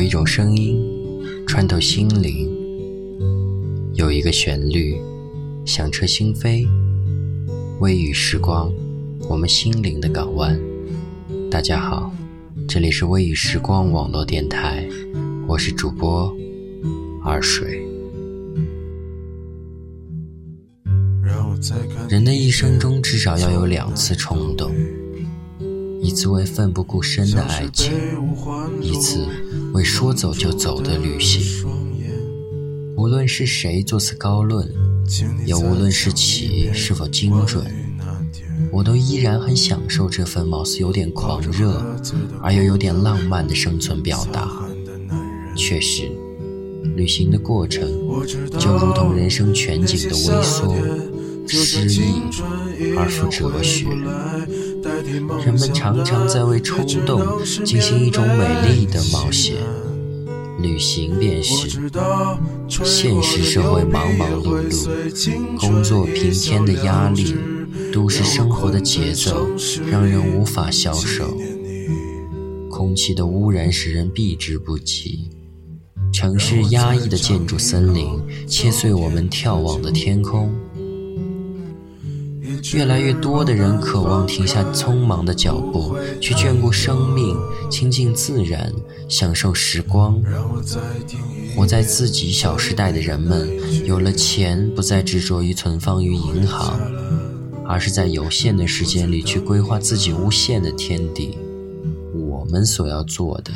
有一种声音穿透心灵，有一个旋律响彻心扉。微雨时光，我们心灵的港湾。大家好，这里是微雨时光网络电台，我是主播二水。人的一生中至少要有两次冲动，一次为奋不顾身的爱情，一次为说走就走的旅行。无论是谁作此高论，也无论是其是否精准，我都依然很享受这份貌似有点狂热而又有点浪漫的生存表达。确实，旅行的过程就如同人生全景的微缩。诗意而富哲学，人们常常在为冲动进行一种美丽的冒险。旅行便是现实社会忙忙碌碌，工作平添的压力，都市生活的节奏让人无法消受。空气的污染使人避之不及，城市压抑的建筑森林切碎我们眺望的天空。越来越多的人渴望停下匆忙的脚步，去眷顾生命，亲近自然，享受时光。活在自己小时代的人们，有了钱，不再执着于存放于银行，而是在有限的时间里去规划自己无限的天地。我们所要做的，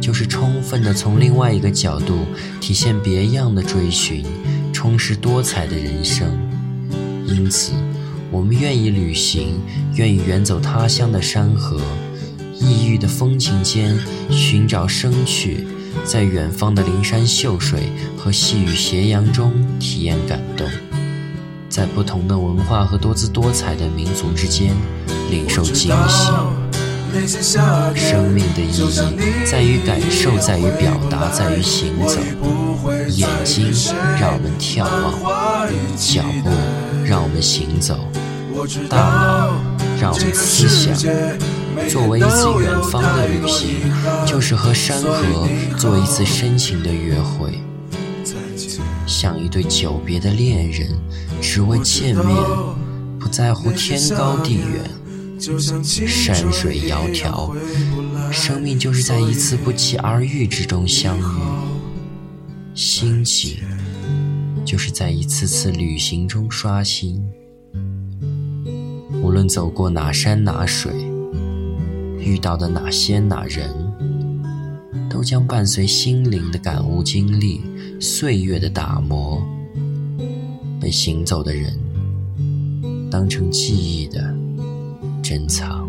就是充分的从另外一个角度体现别样的追寻，充实多彩的人生。因此。我们愿意旅行，愿意远走他乡的山河，异域的风情间寻找生趣，在远方的灵山秀水和细雨斜阳中体验感动，在不同的文化和多姿多彩的民族之间领受惊喜。生命的意义在于感受，在于表达，在于行走。眼睛让我们眺望，脚步让我们行走。大脑让我们思想。作为一次远方的旅行，就是和山河做一次深情的约会，像一对久别的恋人，只为见面，不在乎天高地远，山水窈窕。生命就是在一次不期而遇之中相遇，心情就是在一次次旅行中刷新。无论走过哪山哪水，遇到的哪些哪人，都将伴随心灵的感悟经历，岁月的打磨，被行走的人当成记忆的珍藏。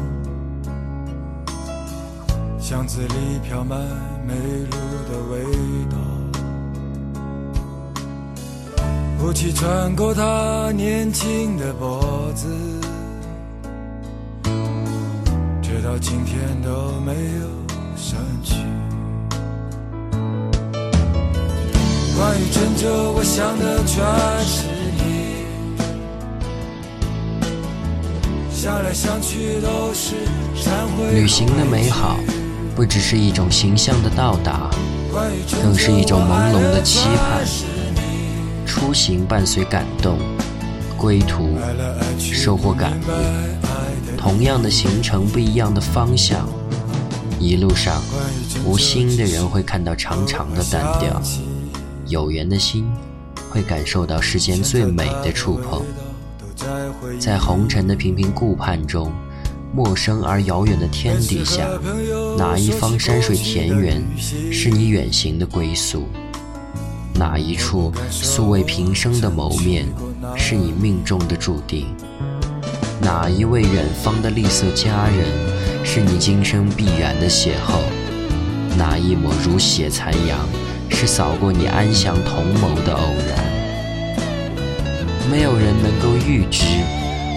巷子里飘满煤炉的味道，雾气穿过他年轻的脖子，直到今天都没有散去。关于郑州，我想的全是你，旅行的美好，不只是一种形象的到达，更是一种朦胧的期盼。出行伴随感动，归途收获感悟。同样的行程，不一样的方向，一路上无心的人会看到长长的单调，有缘的心会感受到世间最美的触碰。在红尘的频频顾盼中，陌生而遥远的天底下，哪一方山水田园是你远行的归宿？哪一处素未平生的谋面是你命中的注定？哪一位远方的丽色佳人是你今生必然的邂逅？哪一抹如血残阳是扫过你安详同谋的偶然？没有人能够预知，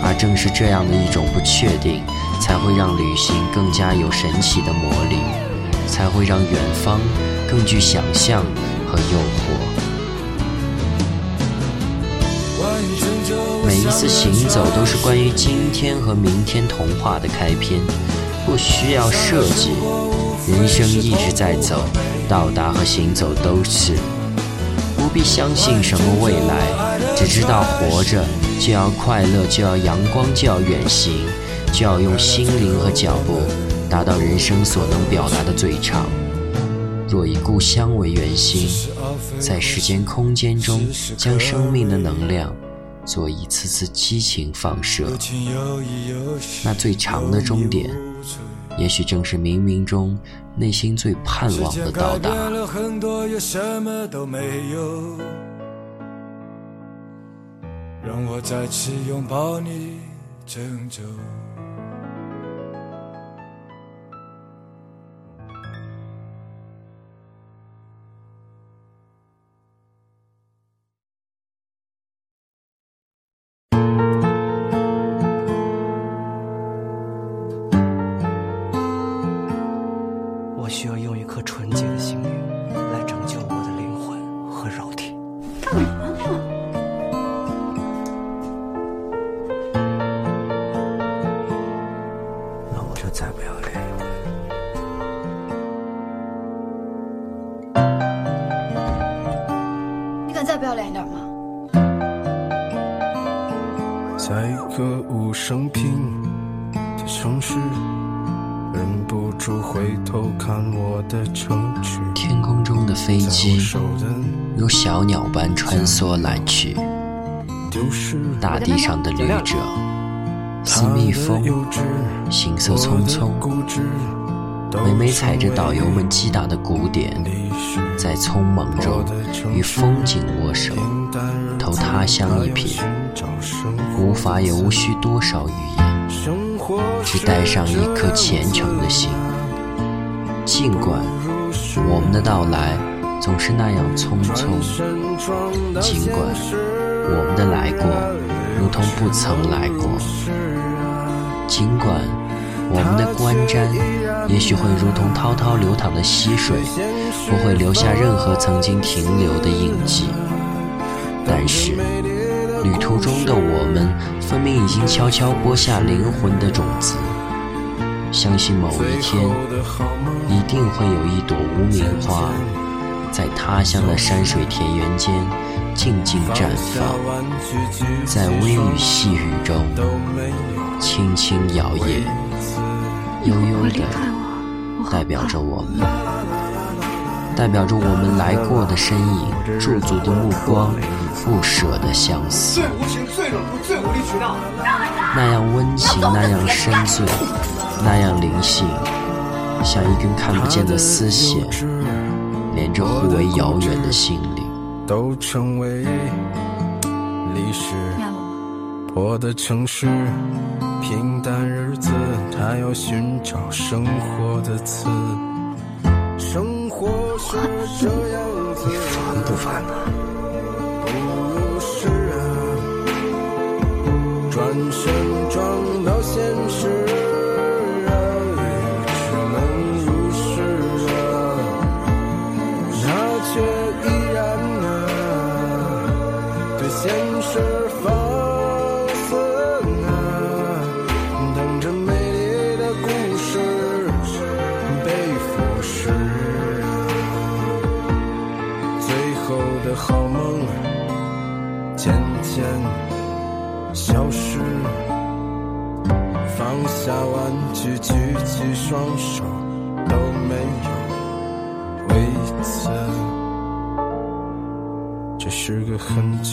而正是这样的一种不确定，才会让旅行更加有神奇的魔力，才会让远方更具想象和诱惑。每一次行走都是关于今天和明天童话的开篇，不需要设计，人生一直在走，到达和行走都是。不必相信什么未来，只知道活着就要快乐，就要阳光，就要远行，就要用心灵和脚步达到人生所能表达的最长。若以故乡为圆心，在时间空间中将生命的能量做一次次激情放射，那最长的终点。也许正是冥冥中内心最盼望的到达。让我再次拥抱你，郑州。在一个无声平的城市，忍不住回头看我的城池。天空中的飞机如小鸟般穿梭来去，大地上的旅者似蜜蜂，行色匆匆。每每踩着导游们击打的鼓点，在匆忙中与风景握手，投他乡一瞥。无法也无需多少语言，只带上一颗虔诚的心。尽管我们的到来总是那样匆匆，尽管我们的来过如同不曾来过，尽管我们的观瞻也许会如同滔滔流淌的溪水，不会留下任何曾经停留的印记，但是。旅途中的我们，分明已经悄悄播下灵魂的种子，相信某一天，一定会有一朵无名花，在他乡的山水田园间静静绽放，在微雨细雨中轻轻摇曳，悠悠的代表着我们，代表着我们来过的身影，驻足的目光。不舍的相思，最无情、最冷酷、最无理取闹，那样温情，那样深邃，那样灵性，像一根看不见的丝线，连着互为遥远的心灵。都成为历史。破的城市，平淡他要寻找生活的刺。生活是这样子，你烦不烦啊？转身撞到现实，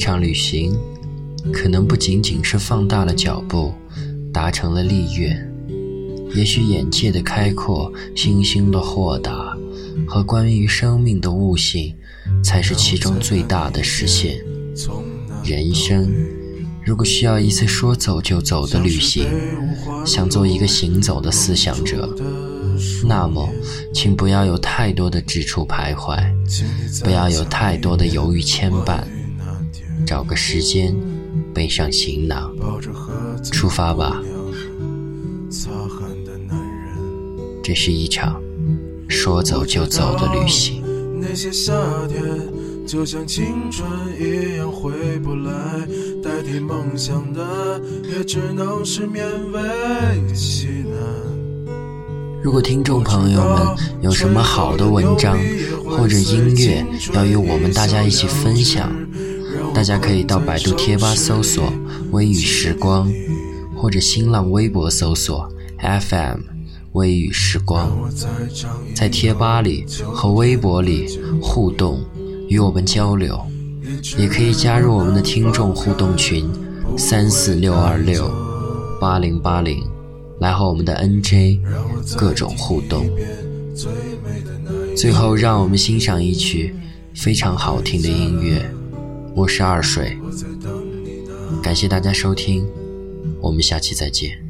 场旅行，可能不仅仅是放大了脚步，达成了立愿。也许眼界的开阔、心胸的豁达和关于生命的悟性，才是其中最大的实现。人生如果需要一次说走就走的旅行，想做一个行走的思想者，那么，请不要有太多的指处徘徊，不要有太多的犹豫牵绊，找个时间，背上行囊，出发吧。这是一场说走就走的旅行。那些夏天就像青春一样回不来，代替梦想的也只能是勉为其难。如果听众朋友们有什么好的文章或者音乐要与我们大家一起分享，大家可以到百度贴吧搜索“微雨时光”，或者新浪微博搜索 “FM”。微雨时光，在贴吧里和微博里互动，与我们交流，也可以加入我们的听众互动群三四六二六八零八零，来和我们的 NJ 各种互动。最后，让我们欣赏一曲非常好听的音乐。我是二水，感谢大家收听，我们下期再见。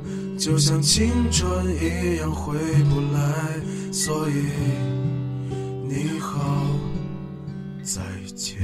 就像青春一样回不来，所以你好，再见。